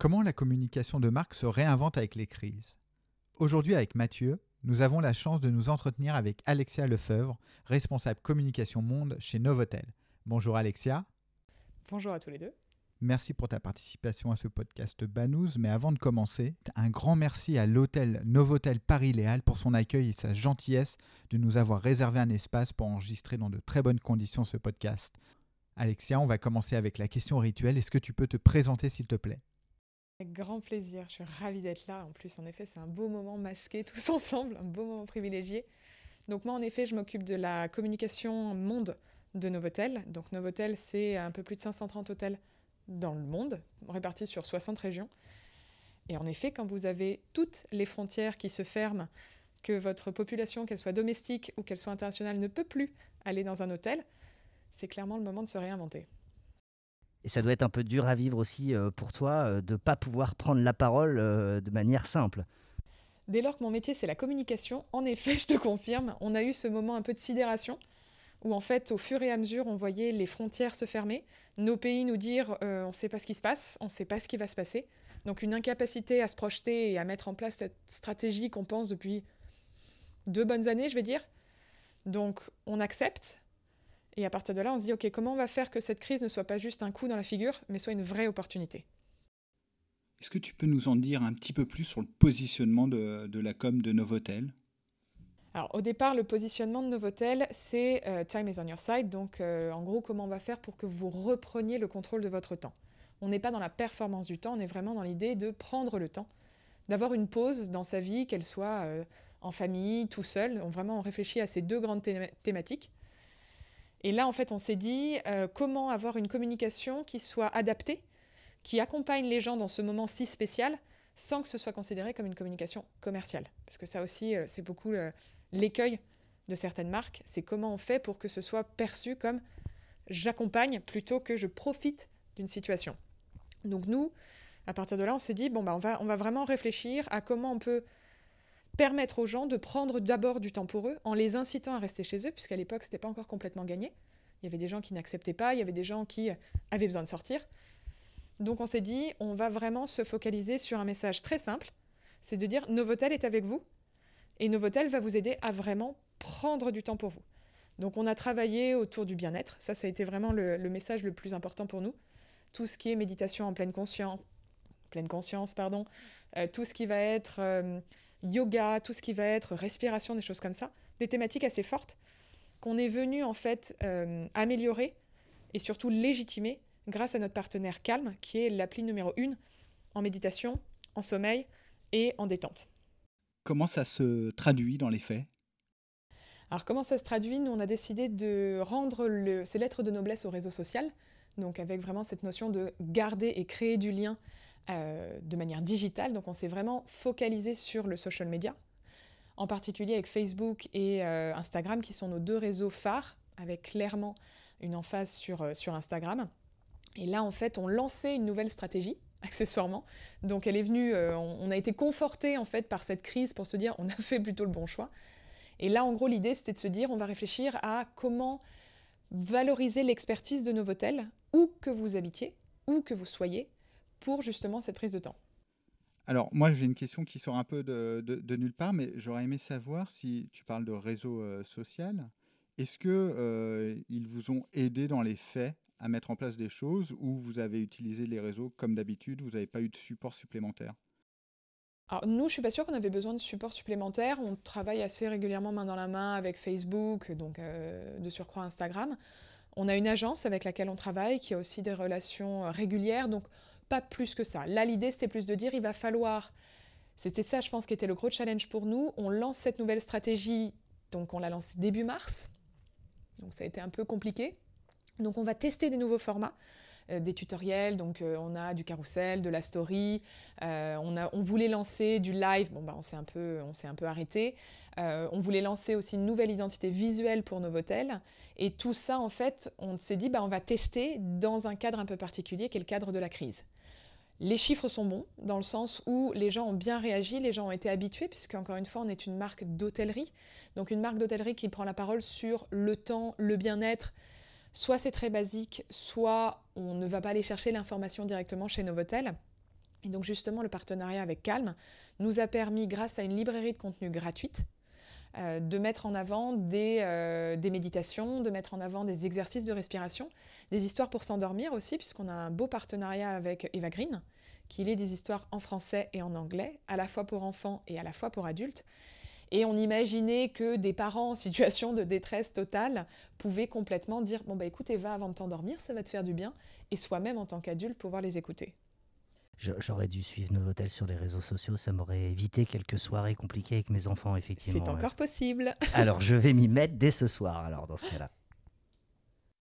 Comment la communication de marque se réinvente avec les crises? Aujourd'hui avec Mathieu, nous avons la chance de nous entretenir avec Alexia Lefebvre, responsable communication monde chez Novotel. Bonjour Alexia. Bonjour à tous les deux. Merci pour ta participation à ce podcast Banous, mais avant de commencer, un grand merci à l'hôtel Novotel Paris-Léal pour son accueil et sa gentillesse de nous avoir réservé un espace pour enregistrer dans de très bonnes conditions ce podcast. Alexia, on va commencer avec la question rituelle. Est-ce que tu peux te présenter s'il te plaît? Avec grand plaisir, je suis ravie d'être là. En plus, en effet, c'est un beau moment masqué tous ensemble, un beau moment privilégié. Donc moi, en effet, je m'occupe de la communication monde de Novotel. Donc Novotel, c'est un peu plus de 530 hôtels dans le monde, répartis sur 60 régions. Et en effet, quand vous avez toutes les frontières qui se ferment, que votre population, qu'elle soit domestique ou qu'elle soit internationale, ne peut plus aller dans un hôtel, c'est clairement le moment de se réinventer. Et ça doit être un peu dur à vivre aussi euh, pour toi euh, de ne pas pouvoir prendre la parole euh, de manière simple. Dès lors que mon métier c'est la communication, en effet, je te confirme, on a eu ce moment un peu de sidération où en fait, au fur et à mesure, on voyait les frontières se fermer, nos pays nous dire on ne sait pas ce qui se passe, on ne sait pas ce qui va se passer. Donc une incapacité à se projeter et à mettre en place cette stratégie qu'on pense depuis deux bonnes années, je vais dire. Donc on accepte, et à partir de là, on se dit, OK, comment on va faire que cette crise ne soit pas juste un coup dans la figure, mais soit une vraie opportunité? Est-ce que tu peux nous en dire un petit peu plus sur le positionnement de, la com de Novotel? Alors au départ, le positionnement de Novotel, c'est euh, Time is on your side. Donc euh, en gros, comment on va faire pour que vous repreniez le contrôle de votre temps? On n'est pas dans la performance du temps, on est vraiment dans l'idée de prendre le temps, d'avoir une pause dans sa vie, qu'elle soit euh, en famille, tout seul. On, vraiment, on réfléchit à ces deux grandes thématiques. Et là, en fait, on s'est dit euh, comment avoir une communication qui soit adaptée, qui accompagne les gens dans ce moment si spécial, sans que ce soit considéré comme une communication commerciale. Parce que ça aussi, euh, c'est beaucoup euh, l'écueil de certaines marques. C'est comment on fait pour que ce soit perçu comme j'accompagne plutôt que je profite d'une situation. Donc nous, à partir de là, on s'est dit, bon, bah, on, va, on va vraiment réfléchir à comment on peut permettre aux gens de prendre d'abord du temps pour eux en les incitant à rester chez eux, puisqu'à l'époque, ce n'était pas encore complètement gagné. Il y avait des gens qui n'acceptaient pas, il y avait des gens qui avaient besoin de sortir. Donc on s'est dit, on va vraiment se focaliser sur un message très simple, c'est de dire Novotel est avec vous et Novotel va vous aider à vraiment prendre du temps pour vous. Donc on a travaillé autour du bien-être, ça ça a été vraiment le, message le plus important pour nous. Tout ce qui est méditation en pleine conscience, pleine conscience pardon, euh, tout ce qui va être euh, yoga, tout ce qui va être respiration, des choses comme ça, des thématiques assez fortes qu'on est venu en fait euh, améliorer et surtout légitimer grâce à notre partenaire Calme, qui est l'appli numéro 1 en méditation, en sommeil et en détente. Comment ça se traduit dans les faits? Alors comment ça se traduit? Nous, on a décidé de rendre le, ces lettres de noblesse au réseau social, donc avec vraiment cette notion de garder et créer du lien euh, de manière digitale. Donc on s'est vraiment focalisé sur le social media, en particulier avec Facebook et euh, Instagram qui sont nos deux réseaux phares, avec clairement une emphase sur, euh, sur Instagram. Et là, en fait, on lançait une nouvelle stratégie, accessoirement. Donc elle est venue, on, a été conforté en fait par cette crise pour se dire on a fait plutôt le bon choix. Et là, en gros, l'idée, c'était de se dire on va réfléchir à comment valoriser l'expertise de Novotel, où que vous habitiez, où que vous soyez, pour justement cette prise de temps alors, moi, j'ai une question qui sort un peu de, nulle part, mais j'aurais aimé savoir si tu parles de réseau euh, social. Est-ce qu'ils euh, vous ont aidé dans les faits à mettre en place des choses ou vous avez utilisé les réseaux comme d'habitude, vous n'avez pas eu de support supplémentaire? Alors nous, je suis pas sûre qu'on avait besoin de support supplémentaire. On travaille assez régulièrement main dans la main avec Facebook, donc euh, de surcroît Instagram. On a une agence avec laquelle on travaille qui a aussi des relations régulières. Donc pas plus que ça. Là, l'idée, c'était plus de dire, il va falloir... C'était ça, je pense, qui était le gros challenge pour nous. On lance cette nouvelle stratégie, donc on l'a lancée début mars. Donc ça a été un peu compliqué. Donc on va tester des nouveaux formats des tutoriels, donc on a du carrousel, de la story, on, a, on voulait lancer du live, bon bah on s'est un peu, peu arrêté, on voulait lancer aussi une nouvelle identité visuelle pour Novotel, et tout ça en fait, on s'est dit bah on va tester dans un cadre un peu particulier qui est le cadre de la crise. Les chiffres sont bons, dans le sens où les gens ont bien réagi, les gens ont été habitués, puisque encore une fois, on est une marque d'hôtellerie. Donc une marque d'hôtellerie qui prend la parole sur le temps, le bien-être. Soit c'est très basique, soit on ne va pas aller chercher l'information directement chez Novotel. Et donc justement, le partenariat avec Calm nous a permis, grâce à une librairie de contenu gratuite, euh, de mettre en avant euh, des, méditations, de mettre en avant des exercices de respiration, des histoires pour s'endormir aussi, puisqu'on a un beau partenariat avec Eva Green, qui lit des histoires en français et en anglais, à la fois pour enfants et à la fois pour adultes. Et on imaginait que des parents en situation de détresse totale pouvaient complètement dire Bon, bah écoute, Eva, avant de t'endormir, ça va te faire du bien, et soi-même en tant qu'adulte pouvoir les écouter. J'aurais dû suivre Novotel sur les réseaux sociaux, ça m'aurait évité quelques soirées compliquées avec mes enfants, effectivement. C'est encore possible. alors, je vais m'y mettre dès ce soir, alors, dans ce cas-là.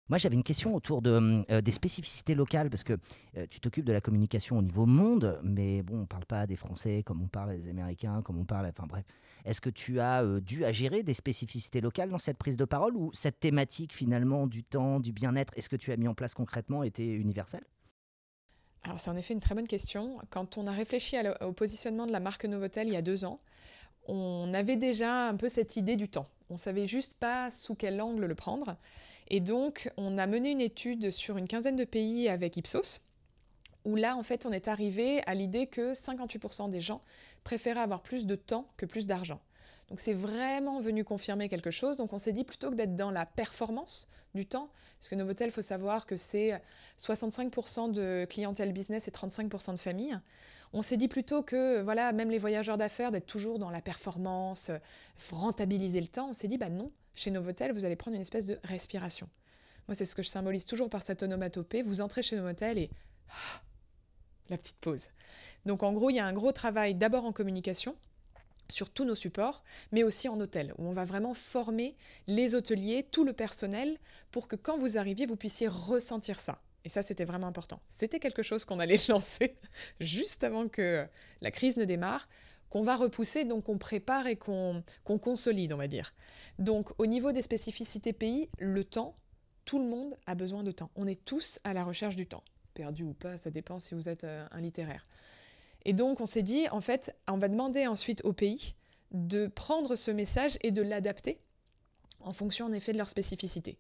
Moi, j'avais une question autour de, euh, des spécificités locales, parce que euh, tu t'occupes de la communication au niveau monde, mais bon, on ne parle pas des Français comme on parle des Américains, comme on parle. Enfin bref. Est-ce que tu as euh, dû à gérer des spécificités locales dans cette prise de parole, ou cette thématique finalement du temps, du bien-être, est-ce que tu as mis en place concrètement était universelle? Alors c'est en effet une très bonne question. Quand on a réfléchi au positionnement de la marque Novotel il y a deux ans, on avait déjà un peu cette idée du temps. On savait juste pas sous quel angle le prendre. Et donc, on a mené une étude sur une quinzaine de pays avec Ipsos, où là, en fait, on est arrivé à l'idée que 58% des gens préféraient avoir plus de temps que plus d'argent. Donc c'est vraiment venu confirmer quelque chose. Donc on s'est dit plutôt que d'être dans la performance du temps, parce que Novotel, il faut savoir que c'est 65% de clientèle business et 35% de famille. On s'est dit plutôt que, voilà, même les voyageurs d'affaires, d'être toujours dans la performance, rentabiliser le temps. On s'est dit, bah non, chez Novotel, vous allez prendre une espèce de respiration. Moi, c'est ce que je symbolise toujours par cette onomatopée. Vous entrez chez Novotel et ah, la petite pause. Donc, en gros, il y a un gros travail d'abord en communication sur tous nos supports, mais aussi en hôtel, où on va vraiment former les hôteliers, tout le personnel, pour que quand vous arriviez, vous puissiez ressentir ça. Et ça, c'était vraiment important. C'était quelque chose qu'on allait lancer juste avant que la crise ne démarre qu'on va repousser, donc qu'on prépare et qu'on consolide, on va dire. Donc au niveau des spécificités pays, le temps, tout le monde a besoin de temps. On est tous à la recherche du temps. Perdu ou pas, ça dépend si vous êtes euh, un littéraire. Et donc on s'est dit, en fait, on va demander ensuite au pays de prendre ce message et de l'adapter en fonction en effet de leur spécificité.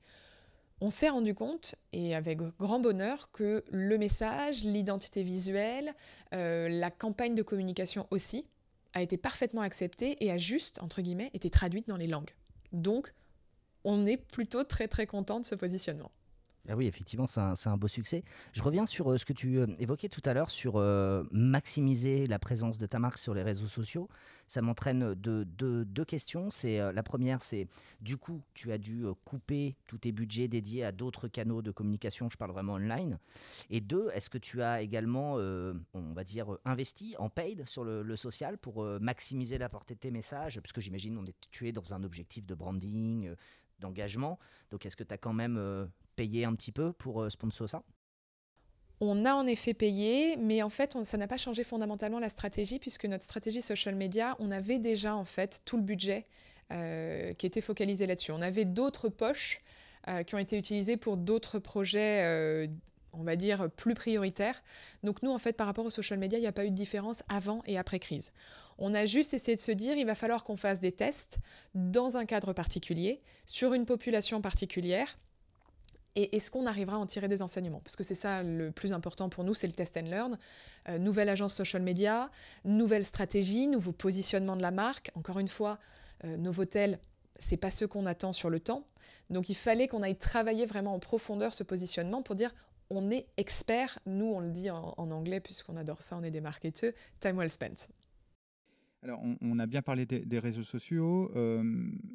On s'est rendu compte, et avec grand bonheur, que le message, l'identité visuelle, euh, la campagne de communication aussi, a été parfaitement acceptée et a juste, entre guillemets, été traduite dans les langues. Donc, on est plutôt très très content de ce positionnement. Ah oui, effectivement, c'est un, beau succès. Je reviens sur euh, ce que tu euh, évoquais tout à l'heure sur euh, maximiser la présence de ta marque sur les réseaux sociaux. Ça m'entraîne de, deux questions. C'est la première, c'est du coup, tu as dû couper tous tes budgets dédiés à d'autres canaux de communication. Je parle vraiment online. Et deux, est-ce que tu as également, on va dire, investi en paid sur le, social pour maximiser la portée de tes messages? Parce que j'imagine on est tu es dans un objectif de branding, d'engagement. Donc, est-ce que tu as quand même payé un petit peu pour euh, sponsor ça? On a en effet payé, mais en fait, ça n'a pas changé fondamentalement la stratégie, puisque notre stratégie social media, on avait déjà en fait tout le budget euh, qui était focalisé là-dessus. On avait d'autres poches qui ont été utilisées pour d'autres projets on va dire, plus prioritaires. Donc nous, en fait, par rapport au social media, il n'y a pas eu de différence avant et après crise. On a juste essayé de se dire, il va falloir qu'on fasse des tests dans un cadre particulier, sur une population particulière. Et est-ce qu'on arrivera à en tirer des enseignements? Parce que c'est ça le plus important pour nous, c'est le test and learn. Euh, nouvelle agence social media, nouvelle stratégie, nouveau positionnement de la marque. Encore une fois, euh, Novotel, c'est pas ce qu'on attend sur le temps. Donc il fallait qu'on aille travailler vraiment en profondeur ce positionnement pour dire on est expert, nous on le dit en, en anglais puisqu'on adore ça, on est des marketeurs, time well spent. Alors, on, a bien parlé des, réseaux sociaux. Euh,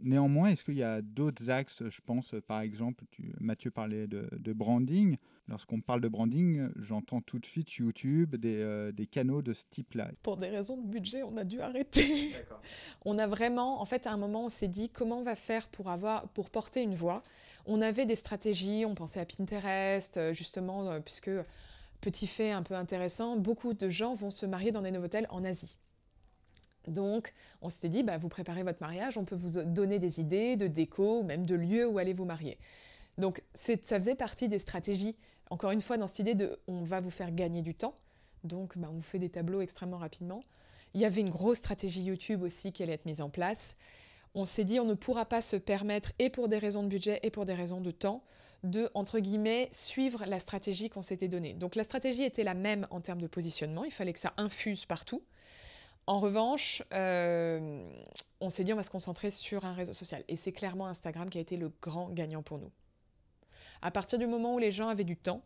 néanmoins, est-ce qu'il y a d'autres axes Je pense, par exemple, tu, Mathieu parlait de, branding. Lorsqu'on parle de branding, j'entends tout de suite YouTube, des, euh, des canaux de ce type-là. Pour des raisons de budget, on a dû arrêter. on a vraiment, en fait, à un moment, on s'est dit comment on va faire pour, avoir, pour porter une voix. On avait des stratégies, on pensait à Pinterest, euh, justement, puisque, petit fait un peu intéressant, beaucoup de gens vont se marier dans des hôtels en Asie. Donc, on s'était dit, bah, vous préparez votre mariage, on peut vous donner des idées de déco, même de lieux où allez vous marier. Donc, ça faisait partie des stratégies, encore une fois, dans cette idée de on va vous faire gagner du temps. Donc, bah, on vous fait des tableaux extrêmement rapidement. Il y avait une grosse stratégie YouTube aussi qui allait être mise en place. On s'est dit, on ne pourra pas se permettre, et pour des raisons de budget et pour des raisons de temps, de, entre guillemets, suivre la stratégie qu'on s'était donnée. Donc la stratégie était la même en termes de positionnement, il fallait que ça infuse partout. En revanche, euh, on s'est dit on va se concentrer sur un réseau social. Et c'est clairement Instagram qui a été le grand gagnant pour nous. À partir du moment où les gens avaient du temps,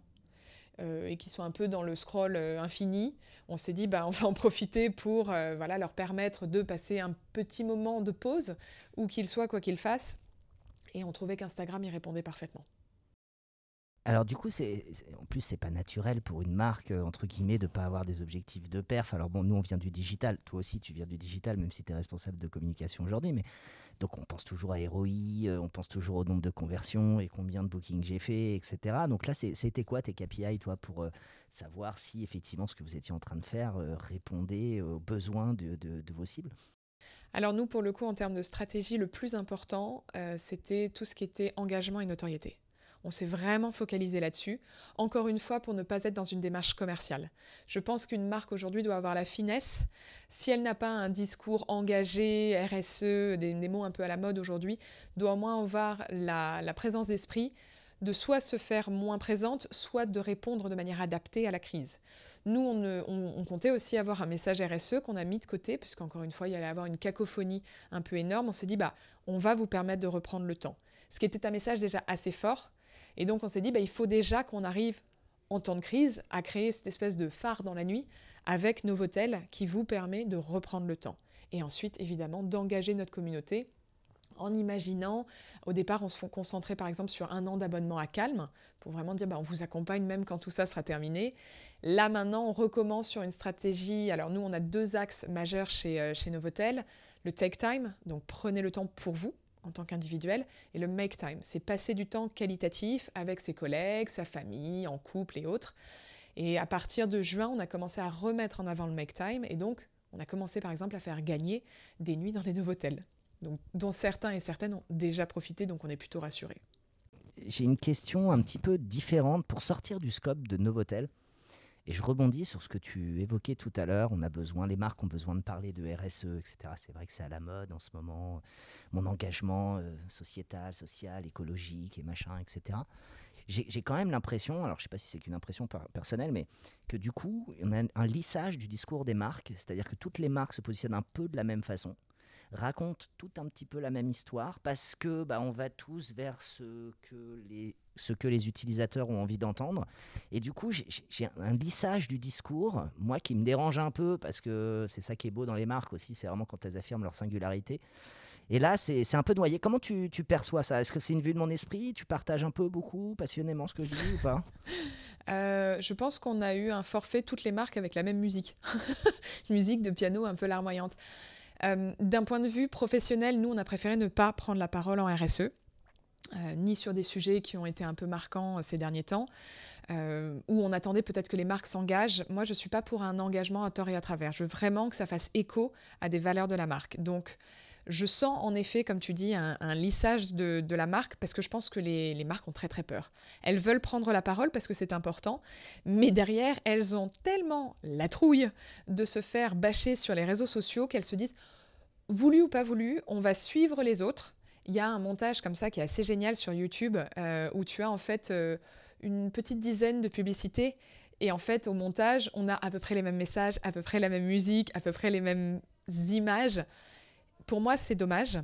euh, et qui sont un peu dans le scroll euh, infini, on s'est dit bah, on va en profiter pour voilà, leur permettre de passer un petit moment de pause, où qu'ils soient, quoi qu'ils fassent. Et on trouvait qu'Instagram y répondait parfaitement. Alors du coup, c'est en plus c'est pas naturel pour une marque euh, entre guillemets de pas avoir des objectifs de perf. Alors bon, nous on vient du digital, toi aussi tu viens du digital, même si tu es responsable de communication aujourd'hui. Donc on pense toujours à ROI, euh, on pense toujours au nombre de conversions et combien de bookings j'ai fait, etc. Donc là, c'était quoi tes KPI toi pour euh, savoir si effectivement ce que vous étiez en train de faire répondait aux besoins de, vos cibles? Alors nous, pour le coup, en termes de stratégie, le plus important, c'était tout ce qui était engagement et notoriété. On s'est vraiment focalisé là-dessus, encore une fois pour ne pas être dans une démarche commerciale. Je pense qu'une marque aujourd'hui doit avoir la finesse, si elle n'a pas un discours engagé, RSE, des, mots un peu à la mode aujourd'hui, doit au moins avoir la, présence d'esprit de soit se faire moins présente, soit de répondre de manière adaptée à la crise. Nous, on, comptait aussi avoir un message RSE qu'on a mis de côté, puisqu'encore une fois, il y allait avoir une cacophonie un peu énorme. On s'est dit, bah, on va vous permettre de reprendre le temps. Ce qui était un message déjà assez fort, et donc on s'est dit, bah, il faut déjà qu'on arrive en temps de crise à créer cette espèce de phare dans la nuit avec Novotel qui vous permet de reprendre le temps. Et ensuite, évidemment, d'engager notre communauté en imaginant, au départ, on se concentrait par exemple sur un an d'abonnement à Calme, pour vraiment dire, bah, on vous accompagne même quand tout ça sera terminé. Là maintenant, on recommence sur une stratégie. Alors nous, on a deux axes majeurs chez, euh, chez Novotel. Le take time, donc prenez le temps pour vous, en tant qu'individuel, et le make time, c'est passer du temps qualitatif avec ses collègues, sa famille, en couple et autres. Et à partir de juin, on a commencé à remettre en avant le make time, et donc on a commencé par exemple à faire gagner des nuits dans des hôtels, donc, dont certains et certaines ont déjà profité, donc on est plutôt rassurés. J'ai une question un petit peu différente pour sortir du scope de Novotel. Et je rebondis sur ce que tu évoquais tout à l'heure. On a besoin, les marques ont besoin de parler de RSE, etc. C'est vrai que c'est à la mode en ce moment. Mon engagement euh, sociétal, social, écologique et machin, etc. J'ai quand même l'impression, alors je ne sais pas si c'est qu'une impression personnelle, mais que du coup, on a un lissage du discours des marques. C'est-à-dire que toutes les marques se positionnent un peu de la même façon racontent tout un petit peu la même histoire parce que bah, on va tous vers ce que les ce que les utilisateurs ont envie d'entendre. Et du coup, j'ai un lissage du discours, moi qui me dérange un peu, parce que c'est ça qui est beau dans les marques aussi, c'est vraiment quand elles affirment leur singularité. Et là, c'est un peu noyé. Comment tu, tu perçois ça? Est-ce que c'est une vue de mon esprit? Tu partages un peu, beaucoup, passionnément ce que je dis ou pas? Euh, je pense qu'on a eu un forfait toutes les marques avec la même musique. musique de piano un peu larmoyante. Euh, d'un point de vue professionnel, nous, on a préféré ne pas prendre la parole en RSE. Euh, ni sur des sujets qui ont été un peu marquants euh, ces derniers temps, où on attendait peut-être que les marques s'engagent. Moi, je ne suis pas pour un engagement à tort et à travers. Je veux vraiment que ça fasse écho à des valeurs de la marque. Donc, je sens en effet, comme tu dis, un, lissage de, la marque parce que je pense que les, marques ont très très peur. Elles veulent prendre la parole parce que c'est important, mais derrière, elles ont tellement la trouille de se faire bâcher sur les réseaux sociaux qu'elles se disent, voulu ou pas voulu, on va suivre les autres il y a un montage comme ça qui est assez génial sur YouTube euh, où tu as en fait euh, une petite dizaine de publicités et en fait au montage on a à peu près les mêmes messages, à peu près la même musique, à peu près les mêmes images. Pour moi c'est dommage.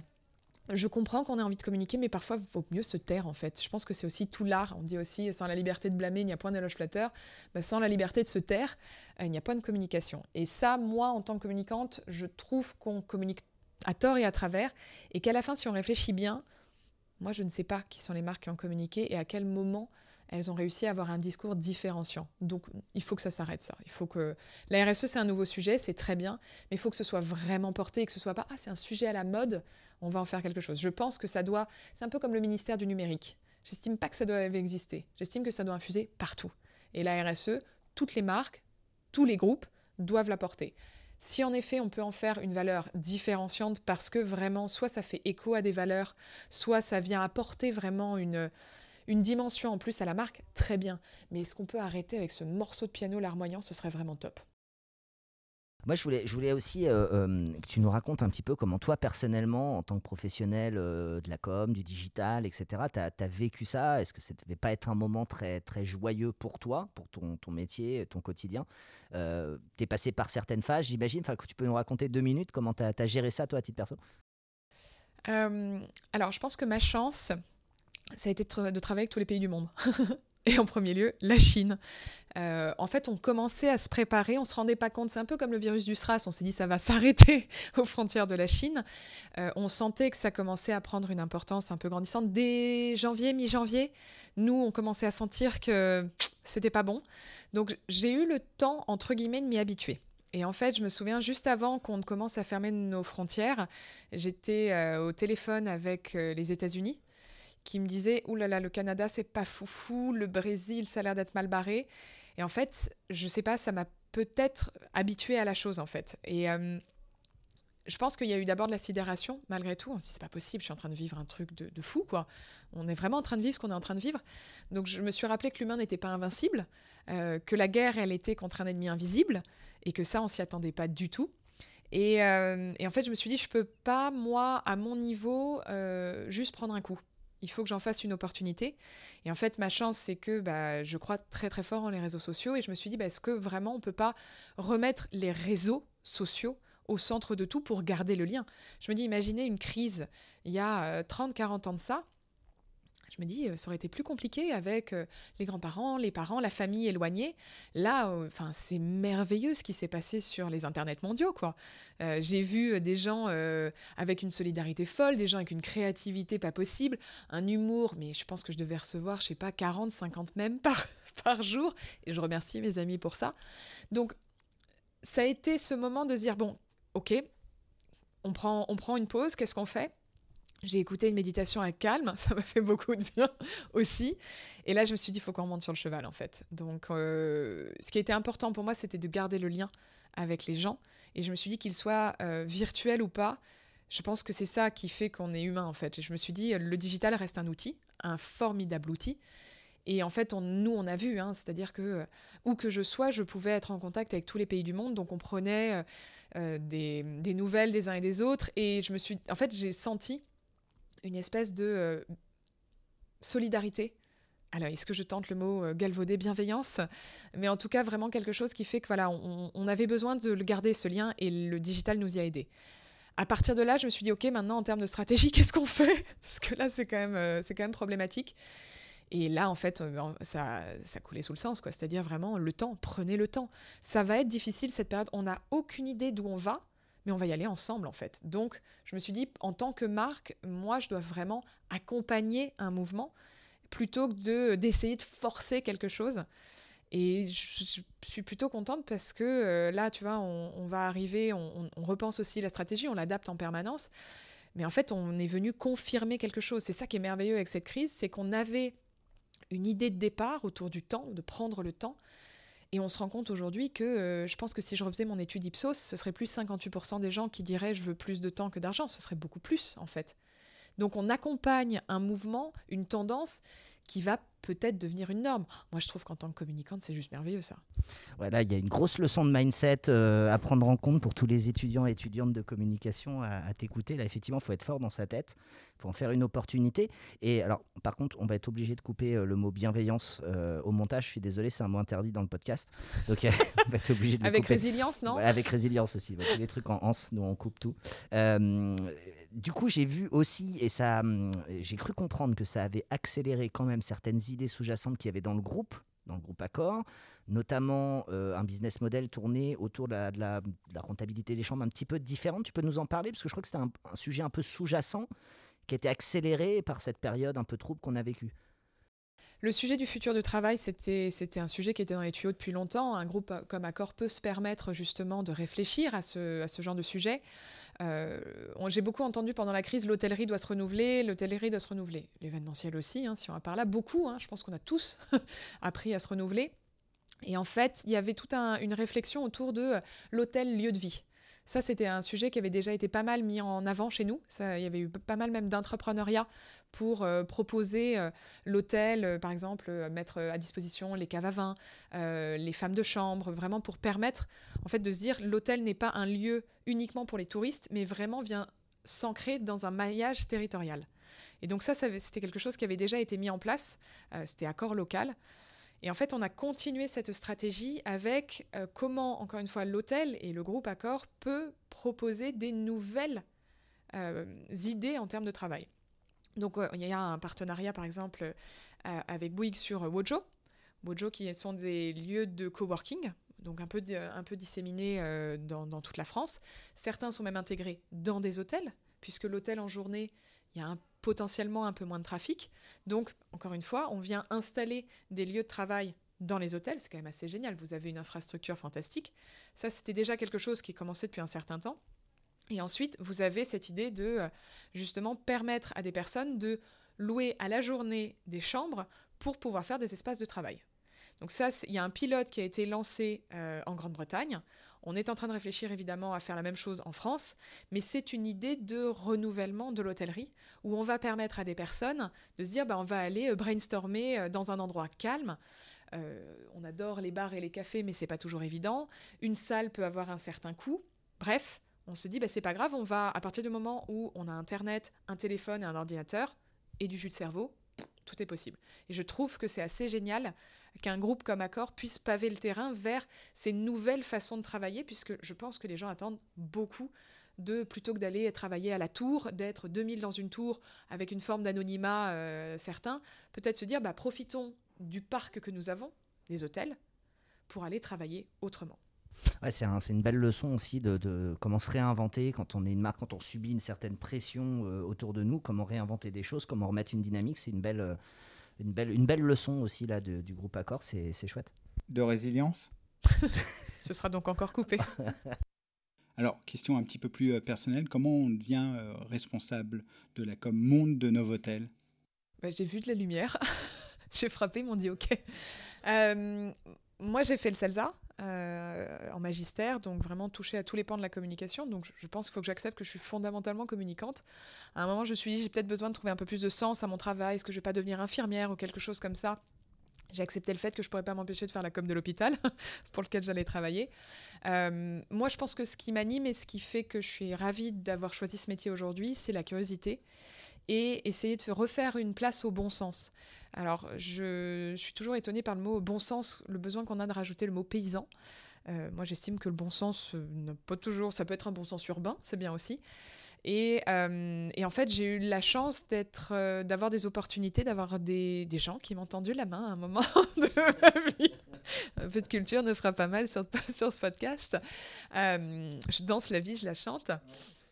je comprends qu'on ait envie de communiquer, mais parfois, il vaut mieux se taire, en fait. Je pense que c'est aussi tout l'art. On dit aussi, sans la liberté de blâmer, il n'y a point d'éloge flatteur. Bah, sans la liberté de se taire, euh, il n'y a point de communication. Et ça, moi, en tant que communicante, je trouve qu'on communique à tort et à travers, et qu'à la fin, si on réfléchit bien, moi, je ne sais pas qui sont les marques qui ont communiqué et à quel moment elles ont réussi à avoir un discours différenciant. Donc, il faut que ça s'arrête, ça. Il faut que la RSE, c'est un nouveau sujet, c'est très bien, mais il faut que ce soit vraiment porté et que ce soit pas ah, c'est un sujet à la mode, on va en faire quelque chose. Je pense que ça doit, c'est un peu comme le ministère du numérique. J'estime pas que ça doit exister. J'estime que ça doit infuser partout. Et la RSE, toutes les marques, tous les groupes doivent la porter. Si en effet on peut en faire une valeur différenciante parce que vraiment soit ça fait écho à des valeurs, soit ça vient apporter vraiment une, une dimension en plus à la marque, très bien. Mais est-ce qu'on peut arrêter avec ce morceau de piano larmoyant? Ce serait vraiment top. Moi, je voulais, je voulais aussi euh, euh, que tu nous racontes un petit peu comment toi, personnellement, en tant que professionnel euh, de la com, du digital, etc., tu as, vécu ça? Est-ce que ça ne devait pas être un moment très, très joyeux pour toi, pour ton, ton métier, ton quotidien? Tu es passé par certaines phases, j'imagine. Enfin, que tu peux nous raconter deux minutes comment tu as, géré ça, toi, à titre perso? Alors, je pense que ma chance, ça a été de, travailler avec tous les pays du monde. Et en premier lieu, la Chine. Euh, en fait, on commençait à se préparer, on se rendait pas compte. C'est un peu comme le virus du SRAS. On s'est dit ça va s'arrêter aux frontières de la Chine. Euh, on sentait que ça commençait à prendre une importance un peu grandissante. Dès janvier, mi-janvier, nous, on commençait à sentir que c'était pas bon. Donc, j'ai eu le temps, entre guillemets, de m'y habituer. Et en fait, je me souviens juste avant qu'on commence à fermer nos frontières, j'étais euh, au téléphone avec les États-Unis qui me disait Ouh là là, le Canada, c'est pas foufou, le Brésil, ça a l'air d'être mal barré. Et en fait, je sais pas, ça m'a peut-être habitué à la chose, en fait. Et euh, je pense qu'il y a eu d'abord de la sidération, malgré tout. On se dit C'est pas possible, je suis en train de vivre un truc de, fou, quoi. On est vraiment en train de vivre ce qu'on est en train de vivre. Donc je me suis rappelé que l'humain n'était pas invincible, euh, que la guerre, elle était contre un ennemi invisible, et que ça, on s'y attendait pas du tout. Et, euh, et, en fait, je me suis dit, je peux pas, moi, à mon niveau, juste prendre un coup il faut que j'en fasse une opportunité. Et en fait, ma chance, c'est que bah, je crois très très fort en les réseaux sociaux et je me suis dit, bah, est-ce que vraiment on ne peut pas remettre les réseaux sociaux au centre de tout pour garder le lien? Je me dis, imaginez une crise il y a 30-40 euh, ans de ça, je me dis, euh, ça aurait été plus compliqué avec euh, les grands-parents, les parents, la famille éloignée. Là, euh, enfin, c'est merveilleux ce qui s'est passé sur les internets mondiaux, quoi. J'ai vu des gens avec une solidarité folle, des gens avec une créativité pas possible, un humour, mais je pense que je devais recevoir, je sais pas, 40, 50 même par, par jour. Et je remercie mes amis pour ça. Donc, ça a été ce moment de se dire, bon, ok, on prend, on prend une pause, qu'est-ce qu'on fait? J'ai écouté une méditation à calme, ça m'a fait beaucoup de bien aussi. Et là, je me suis dit, il faut qu'on remonte sur le cheval, en fait. Donc, euh, ce qui était important pour moi, c'était de garder le lien avec les gens. Et je me suis dit qu'il soit euh, virtuel ou pas, je pense que c'est ça qui fait qu'on est humain, en fait. Et je me suis dit, le digital reste un outil, un formidable outil. Et en fait, nous, on a vu, hein, c'est-à-dire que euh, où que je sois, je pouvais être en contact avec tous les pays du monde. Donc, on prenait des, des nouvelles des uns et des autres. Et je me suis, en fait, j'ai senti une espèce de euh, solidarité. Alors, est-ce que je tente le mot euh, galvaudé bienveillance? Mais en tout cas, vraiment quelque chose qui fait que voilà, on, avait besoin de le garder ce lien et le digital nous y a aidé. À partir de là, je me suis dit ok, maintenant en termes de stratégie, qu'est-ce qu'on fait? Parce que là, c'est quand même, euh, c'est quand même problématique. Et là, en fait, ça, ça coulait sous le sens, quoi. C'est-à-dire vraiment le temps. Prenez le temps. Ça va être difficile cette période. On n'a aucune idée d'où on va mais on va y aller ensemble en fait. Donc je me suis dit, en tant que marque, moi je dois vraiment accompagner un mouvement plutôt que de, d'essayer de forcer quelque chose. Et je, suis plutôt contente parce que euh, là, tu vois, on, va arriver, on, repense aussi la stratégie, on l'adapte en permanence. Mais en fait, on est venu confirmer quelque chose. C'est ça qui est merveilleux avec cette crise, c'est qu'on avait une idée de départ autour du temps, de prendre le temps, et on se rend compte aujourd'hui que euh, je pense que si je refaisais mon étude Ipsos, ce serait plus 58% des gens qui diraient je veux plus de temps que d'argent. Ce serait beaucoup plus, en fait. Donc on accompagne un mouvement, une tendance qui va peut-être devenir une norme. Moi, je trouve qu'en tant que communicante, c'est juste merveilleux ça. Voilà, il y a une grosse leçon de mindset euh, à prendre en compte pour tous les étudiants et étudiantes de communication à, t'écouter. Là, effectivement, il faut être fort dans sa tête, il faut en faire une opportunité. Et alors, par contre, on va être obligé de couper euh, le mot bienveillance euh, au montage. Je suis désolé, c'est un mot interdit dans le podcast. Donc, on va être obligé de Avec résilience, non? Avec résilience aussi. tous les trucs en ans, nous, on coupe tout. du coup, j'ai vu aussi, et ça, j'ai cru comprendre que ça avait accéléré quand même certaines idées sous-jacentes qu'il y avait dans le groupe, dans le groupe Accor, notamment euh, un business model tourné autour de la, rentabilité des chambres un petit peu différente. Tu peux nous en parler? Parce que je crois que c'était un, sujet un peu sous-jacent qui a été accéléré par cette période un peu trouble qu'on a vécue. Le sujet du futur du travail, c'était un sujet qui était dans les tuyaux depuis longtemps. Un groupe comme Accor peut se permettre justement de réfléchir à ce, à ce genre de sujet. Euh, j'ai beaucoup entendu pendant la crise, l'hôtellerie doit se renouveler, l'hôtellerie doit se renouveler. L'événementiel aussi, hein, si on en parle là, beaucoup. Hein, je pense qu'on a tous appris à se renouveler. Et en fait, il y avait toute une réflexion autour de l'hôtel lieu de vie. Ça, c'était un sujet qui avait déjà été pas mal mis en avant chez nous. Ça, il y avait eu pas mal même d'entrepreneuriat pour euh, proposer euh, l'hôtel, euh, par exemple, mettre à disposition les caves à vin, les femmes de chambre, vraiment pour permettre en fait de se dire l'hôtel n'est pas un lieu uniquement pour les touristes, mais vraiment vient s'ancrer dans un maillage territorial. Et donc ça, c'était quelque chose qui avait déjà été mis en place. c'était accord local. Et en fait, on a continué cette stratégie avec comment, encore une fois, l'hôtel et le groupe Accor peut proposer des nouvelles idées en termes de travail. Donc, il y a un partenariat, par exemple, euh, avec Bouygues sur Wojo. Wojo, qui sont des lieux de coworking, donc un peu, un peu disséminés dans, dans, toute la France. Certains sont même intégrés dans des hôtels, puisque l'hôtel en journée, il y a potentiellement un peu moins de trafic. Donc, encore une fois, on vient installer des lieux de travail dans les hôtels. C'est quand même assez génial. Vous avez une infrastructure fantastique. Ça, c'était déjà quelque chose qui commençait depuis un certain temps. Et ensuite, vous avez cette idée de euh, justement permettre à des personnes de louer à la journée des chambres pour pouvoir faire des espaces de travail. Donc ça, il y a un pilote qui a été lancé euh, en Grande-Bretagne. On est en train de réfléchir évidemment à faire la même chose en France, mais c'est une idée de renouvellement de l'hôtellerie où on va permettre à des personnes de se dire bah, on va aller euh, brainstormer dans un endroit calme. On adore les bars et les cafés, mais c'est pas toujours évident. Une salle peut avoir un certain coût. Bref, on se dit bah, c'est pas grave, on va à partir du moment où on a internet, un téléphone et un ordinateur et du jus de cerveau, tout est possible. Et je trouve que c'est assez génial qu'un groupe comme Accor puisse paver le terrain vers ces nouvelles façons de travailler, puisque je pense que les gens attendent beaucoup de, plutôt que d'aller travailler à la tour, d'être 2000 dans une tour avec une forme d'anonymat euh, certain, peut-être se dire, bah, profitons du parc que nous avons, des hôtels, pour aller travailler autrement. Ouais, c'est une belle leçon aussi de, comment se réinventer quand on est une marque, quand on subit une certaine pression euh, autour de nous, comment réinventer des choses, comment remettre une dynamique. C'est une belle, euh, une belle, une belle leçon aussi là du groupe Accor, c'est chouette. De résilience? Ce sera donc encore coupé. Alors, question un petit peu plus euh, personnelle, comment on devient responsable de la com monde de Novotel? Bah, J'ai vu de la lumière, j'ai frappé, ils m'ont dit OK. Euh, moi, j'ai fait le CELSA, euh, en magistère, donc vraiment touché à tous les pans de la communication. Donc je pense qu'il faut que j'accepte que je suis fondamentalement communicante. À un moment, je me suis dit, j'ai peut-être besoin de trouver un peu plus de sens à mon travail. Est-ce que je vais pas devenir infirmière ou quelque chose comme ça? J'ai accepté le fait que je pourrais pas m'empêcher de faire la com de l'hôpital pour lequel j'allais travailler. Euh, moi, je pense que ce qui m'anime et ce qui fait que je suis ravie d'avoir choisi ce métier aujourd'hui, c'est la curiosité et essayer de refaire une place au bon sens. Alors, je, suis toujours étonnée par le mot bon sens, le besoin qu'on a de rajouter le mot paysan. Euh, moi, j'estime que le bon sens, euh, pas toujours, ça peut être un bon sens urbain, c'est bien aussi. Et, euh, en fait, j'ai eu la chance d'être, d'avoir des opportunités, d'avoir des, gens qui m'ont tendu la main à un moment de ma vie. Un peu de culture ne fera pas mal sur, sur ce podcast. je danse la vie, je la chante.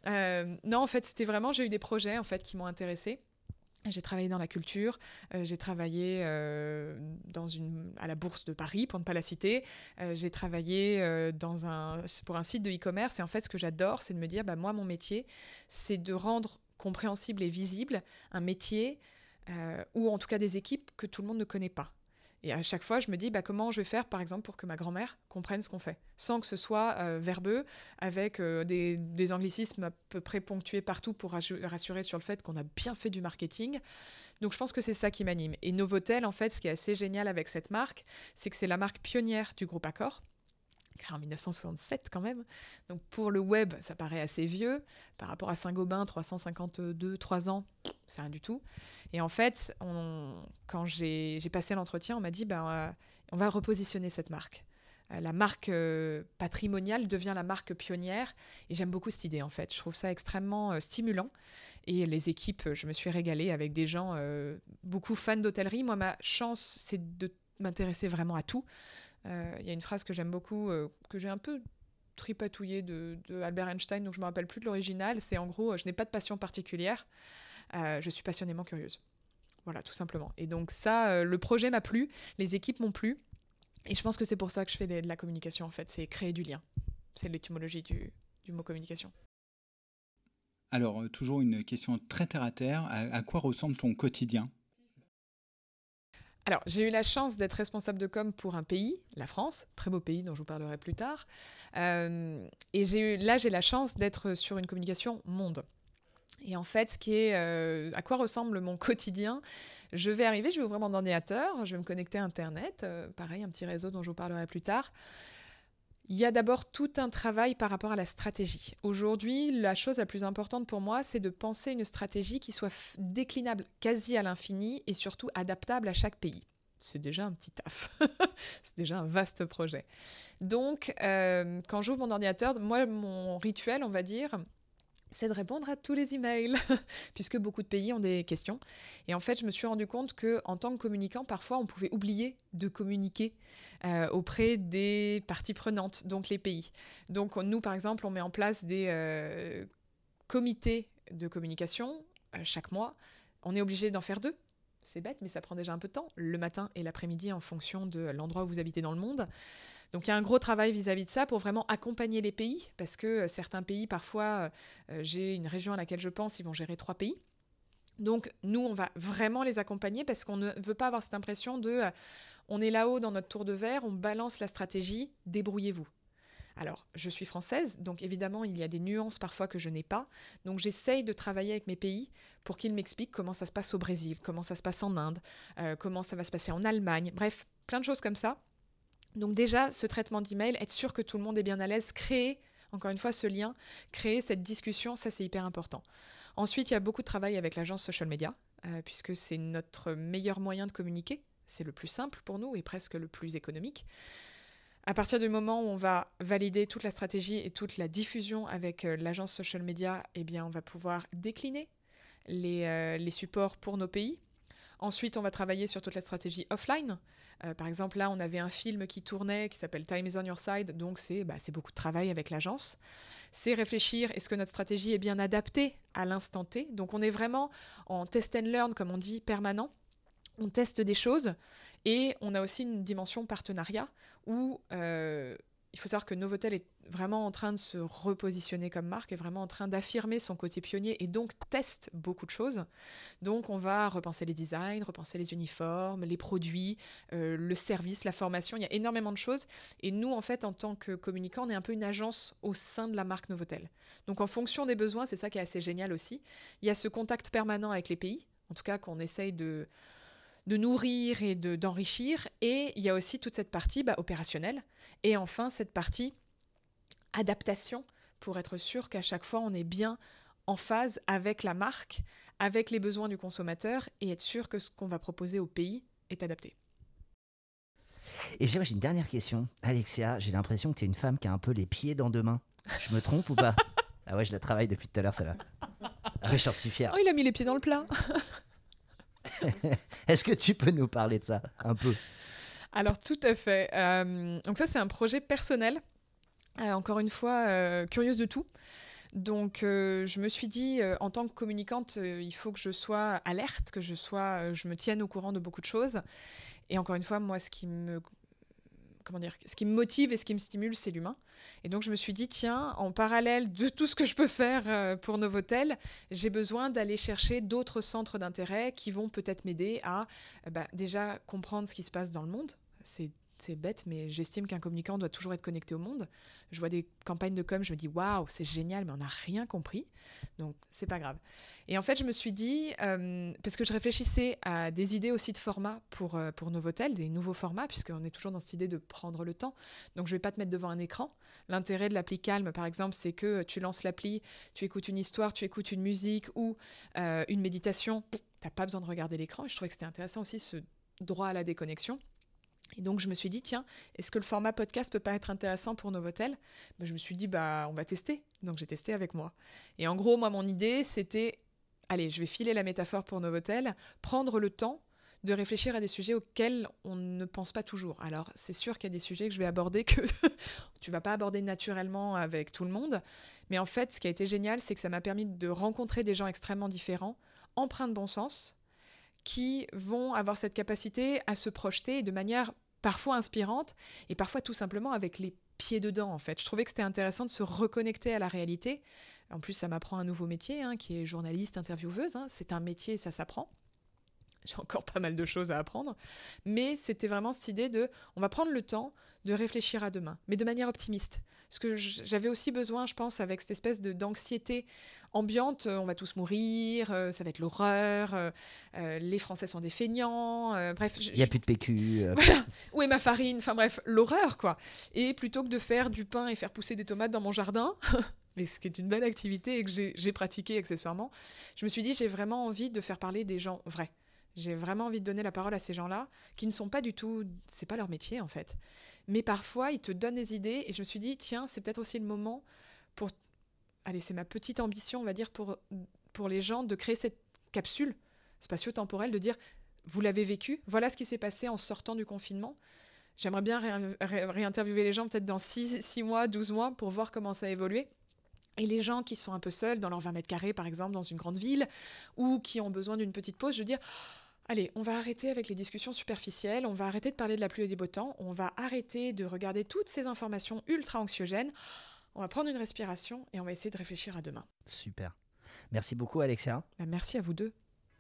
non, en fait, c'était vraiment, j'ai eu des projets en fait qui m'ont intéressée. J'ai travaillé dans la culture, euh, j'ai travaillé euh, à la Bourse de Paris, pour ne pas la citer. Euh, j'ai travaillé dans un, pour un site de e-commerce. Et en fait, ce que j'adore, c'est de me dire, bah, moi, mon métier, c'est de rendre compréhensible et visible un métier, ou en tout cas des équipes que tout le monde ne connaît pas. Et à chaque fois, je me dis bah, comment je vais faire, par exemple, pour que ma grand-mère comprenne ce qu'on fait, sans que ce soit euh, verbeux, avec euh, des, des, anglicismes à peu près ponctués partout pour rassurer sur le fait qu'on a bien fait du marketing. Donc je pense que c'est ça qui m'anime. Et Novotel, en fait, ce qui est assez génial avec cette marque, c'est que c'est la marque pionnière du groupe Accor créé en 1967 quand même. Donc pour le web, ça paraît assez vieux. Par rapport à Saint-Gobain, 352, 3 ans, c'est rien du tout. Et en fait, quand j'ai passé l'entretien, on m'a dit, ben, on va repositionner cette marque. Euh, la marque euh, patrimoniale devient la marque pionnière. Et j'aime beaucoup cette idée, en fait. Je trouve ça extrêmement stimulant. Et les équipes, je me suis régalée avec des gens beaucoup fans d'hôtellerie. Moi, ma chance, c'est de m'intéresser vraiment à tout. Euh, il y a une phrase que j'aime beaucoup, euh, que j'ai un peu tripatouillée de, Albert Einstein, donc je ne me rappelle plus de l'original. C'est en gros, je n'ai pas de passion particulière, euh, je suis passionnément curieuse. Voilà, tout simplement. Et donc ça, le projet m'a plu, les équipes m'ont plu, et je pense que c'est pour ça que je fais de la communication, en fait, c'est créer du lien. C'est l'étymologie du, mot communication. Alors, toujours une question très terre à terre. à quoi ressemble ton quotidien? Alors, j'ai eu la chance d'être responsable de com pour un pays, la France, très beau pays dont je vous parlerai plus tard. Euh, et j'ai eu, là, j'ai la chance d'être sur une communication monde. Et en fait, ce qui est, euh, à quoi ressemble mon quotidien Je vais arriver, je vais ouvrir mon ordinateur, je vais me connecter à Internet, euh, pareil, un petit réseau dont je vous parlerai plus tard. Il y a d'abord tout un travail par rapport à la stratégie. Aujourd'hui, la chose la plus importante pour moi, c'est de penser une stratégie qui soit déclinable quasi à l'infini et surtout adaptable à chaque pays. C'est déjà un petit taf. c'est déjà un vaste projet. Donc, euh, quand j'ouvre mon ordinateur, moi, mon rituel, on va dire, c'est de répondre à tous les emails, puisque beaucoup de pays ont des questions. Et en fait, je me suis rendu compte que en tant que communicant, parfois, on pouvait oublier de communiquer euh, auprès des parties prenantes, donc les pays. Donc, nous, par exemple, on met en place des euh, comités de communication euh, chaque mois. On est obligé d'en faire deux. C'est bête, mais ça prend déjà un peu de temps, le matin et l'après-midi, en fonction de l'endroit où vous habitez dans le monde. Donc il y a un gros travail vis-à-vis de ça pour vraiment accompagner les pays, parce que euh, certains pays, parfois, euh, euh, j'ai une région à laquelle je pense, ils vont gérer trois pays. Donc nous, on va vraiment les accompagner parce qu'on ne veut pas avoir cette impression de on est là-haut dans notre tour de verre, on balance la stratégie, débrouillez-vous. Alors, je suis française, donc évidemment, il y a des nuances parfois que je n'ai pas. Donc, j'essaye de travailler avec mes pays pour qu'ils m'expliquent comment ça se passe au Brésil, comment ça se passe en Inde, comment ça va se passer en Allemagne, bref, plein de choses comme ça. Donc déjà, ce traitement d'email, être sûr que tout le monde est bien à l'aise, créer, encore une fois, ce lien, créer cette discussion, ça c'est hyper important. Ensuite, il y a beaucoup de travail avec l'agence social media, euh, puisque c'est notre meilleur moyen de communiquer. C'est le plus simple pour nous et presque le plus économique. À partir du moment où on va valider toute la stratégie et toute la diffusion avec euh, l'agence social media, eh bien, on va pouvoir décliner les, euh, les supports pour nos pays. Ensuite, on va travailler sur toute la stratégie offline. Euh, par exemple, là, on avait un film qui tournait qui s'appelle Time is on your side, donc c'est bah, beaucoup de travail avec l'agence. C'est réfléchir, est-ce que notre stratégie est bien adaptée à l'instant T? Donc on est vraiment en test and learn, comme on dit, permanent. On teste des choses et on a aussi une dimension partenariat où euh, il faut savoir que Novotel est vraiment en train de se repositionner comme marque, est vraiment en train d'affirmer son côté pionnier et donc teste beaucoup de choses. Donc on va repenser les designs, repenser les uniformes, les produits, euh, le service, la formation, il y a énormément de choses. Et nous, en fait, en tant que communicants, on est un peu une agence au sein de la marque Novotel. Donc en fonction des besoins, c'est ça qui est assez génial aussi, il y a ce contact permanent avec les pays, en tout cas qu'on essaye de de nourrir et d'enrichir. et il y a aussi toute cette partie bah, opérationnelle. Et enfin, cette partie adaptation pour être sûr qu'à chaque fois, on est bien en phase avec la marque, avec les besoins du consommateur et être sûr que ce qu'on va proposer au pays est adapté. Et j'ai une dernière question. Alexia, j'ai l'impression que tu es une femme qui a un peu les pieds dans deux mains. Je me trompe ou pas? Ah ouais, je la travaille depuis tout à l'heure, celle-là. Ah ouais, j'en suis fier. Oh, il a mis les pieds dans le plat. Est-ce que tu peux nous parler de ça un peu? Alors tout à fait. Euh, donc ça c'est un projet personnel. Euh, encore une fois, euh, curieuse de tout. Donc je me suis dit, en tant que communicante, il faut que je sois alerte, que je, sois, je me tienne au courant de beaucoup de choses. Et encore une fois, moi, ce qui me dire, ce qui me motive et ce qui me stimule, c'est l'humain. Et donc je me suis dit, tiens, en parallèle de tout ce que je peux faire euh, pour Novotel, j'ai besoin d'aller chercher d'autres centres d'intérêt qui vont peut-être m'aider à bah, déjà comprendre ce qui se passe dans le monde. C'est bête, mais j'estime qu'un communicant doit toujours être connecté au monde. Je vois des campagnes de com, je me dis waouh, c'est génial, mais on n'a rien compris. Donc, c'est pas grave. Et en fait, je me suis dit, euh, parce que je réfléchissais à des idées aussi de format pour, euh, pour Novotel, des nouveaux formats, puisqu'on est toujours dans cette idée de prendre le temps. Donc, je vais pas te mettre devant un écran. L'intérêt de l'appli Calme, par exemple, c'est que tu lances l'appli, tu écoutes une histoire, tu écoutes une musique ou euh, une méditation. Tu n'as pas besoin de regarder l'écran. Je trouvais que c'était intéressant aussi ce droit à la déconnexion. Et donc je me suis dit, tiens, est-ce que le format podcast peut pas être intéressant pour Novotel ben, Je me suis dit, bah on va tester. Donc j'ai testé avec moi. Et en gros, moi, mon idée, c'était, allez, je vais filer la métaphore pour Novotel, prendre le temps de réfléchir à des sujets auxquels on ne pense pas toujours. Alors c'est sûr qu'il y a des sujets que je vais aborder que tu vas pas aborder naturellement avec tout le monde. Mais en fait, ce qui a été génial, c'est que ça m'a permis de rencontrer des gens extrêmement différents, empreints de bon sens, qui vont avoir cette capacité à se projeter de manière parfois inspirante et parfois tout simplement avec les pieds dedans en fait. Je trouvais que c'était intéressant de se reconnecter à la réalité. En plus, ça m'apprend un nouveau métier hein, qui est journaliste, intervieweuse. Hein. C'est un métier, ça s'apprend. J'ai encore pas mal de choses à apprendre. Mais c'était vraiment cette idée de on va prendre le temps de réfléchir à demain, mais de manière optimiste. Parce que j'avais aussi besoin, je pense, avec cette espèce de d'anxiété ambiante, euh, on va tous mourir, euh, ça va être l'horreur, euh, les Français sont des feignants, bref. Il n'y a plus de PQ. Voilà, où est ma farine? Enfin bref, l'horreur, quoi. Et plutôt que de faire du pain et faire pousser des tomates dans mon jardin, mais ce qui est une belle activité et que j'ai pratiqué accessoirement, je me suis dit, j'ai vraiment envie de faire parler des gens vrais. J'ai vraiment envie de donner la parole à ces gens-là qui ne sont pas du tout, c'est pas leur métier en fait. Mais parfois, ils te donnent des idées et je me suis dit, tiens, c'est peut-être aussi le moment pour, allez, c'est ma petite ambition, on va dire, pour, pour les gens de créer cette capsule spatio-temporelle, de dire, vous l'avez vécu, voilà ce qui s'est passé en sortant du confinement. J'aimerais bien réinterviewer les gens peut-être dans 6 mois, 12 mois pour voir comment ça a évolué. Et les gens qui sont un peu seuls dans leurs 20 mètres carrés, par exemple, dans une grande ville, ou qui ont besoin d'une petite pause, je veux dire, allez, on va arrêter avec les discussions superficielles, on va arrêter de parler de la pluie et des beaux temps, on va arrêter de regarder toutes ces informations ultra anxiogènes, on va prendre une respiration et on va essayer de réfléchir à demain. Super. Merci beaucoup Alexia. Bah, merci à vous deux.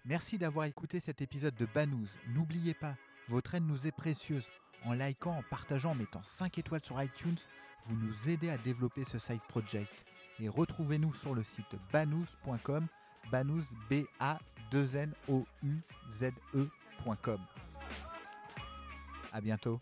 Merci d'avoir écouté cet épisode de Banous. N'oubliez pas, votre aide nous est précieuse. En likant, en partageant, en mettant 5 étoiles sur iTunes, vous nous aidez à développer ce side project et retrouvez-nous sur le site banous.com, banous b a 2 n o u z e.com. À bientôt.